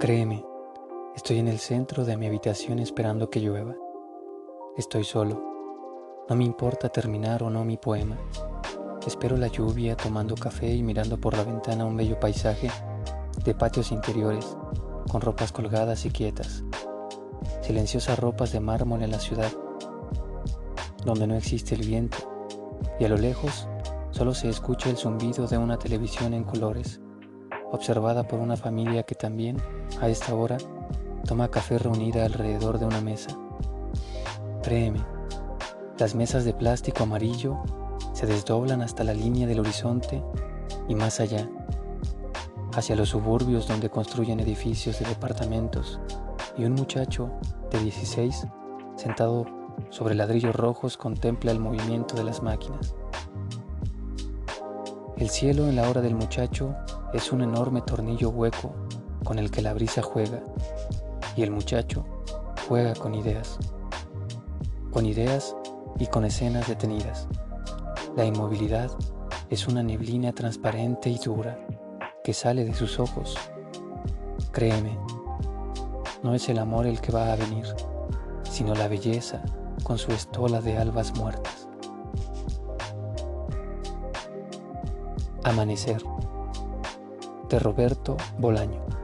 Créeme, estoy en el centro de mi habitación esperando que llueva. Estoy solo. No me importa terminar o no mi poema. Espero la lluvia tomando café y mirando por la ventana un bello paisaje de patios interiores, con ropas colgadas y quietas. Silenciosas ropas de mármol en la ciudad, donde no existe el viento, y a lo lejos solo se escucha el zumbido de una televisión en colores observada por una familia que también, a esta hora, toma café reunida alrededor de una mesa. Créeme, las mesas de plástico amarillo se desdoblan hasta la línea del horizonte y más allá, hacia los suburbios donde construyen edificios de departamentos y un muchacho de 16 sentado sobre ladrillos rojos contempla el movimiento de las máquinas. El cielo en la hora del muchacho es un enorme tornillo hueco con el que la brisa juega y el muchacho juega con ideas, con ideas y con escenas detenidas. La inmovilidad es una neblina transparente y dura que sale de sus ojos. Créeme, no es el amor el que va a venir, sino la belleza con su estola de albas muertas. Amanecer de Roberto Bolaño.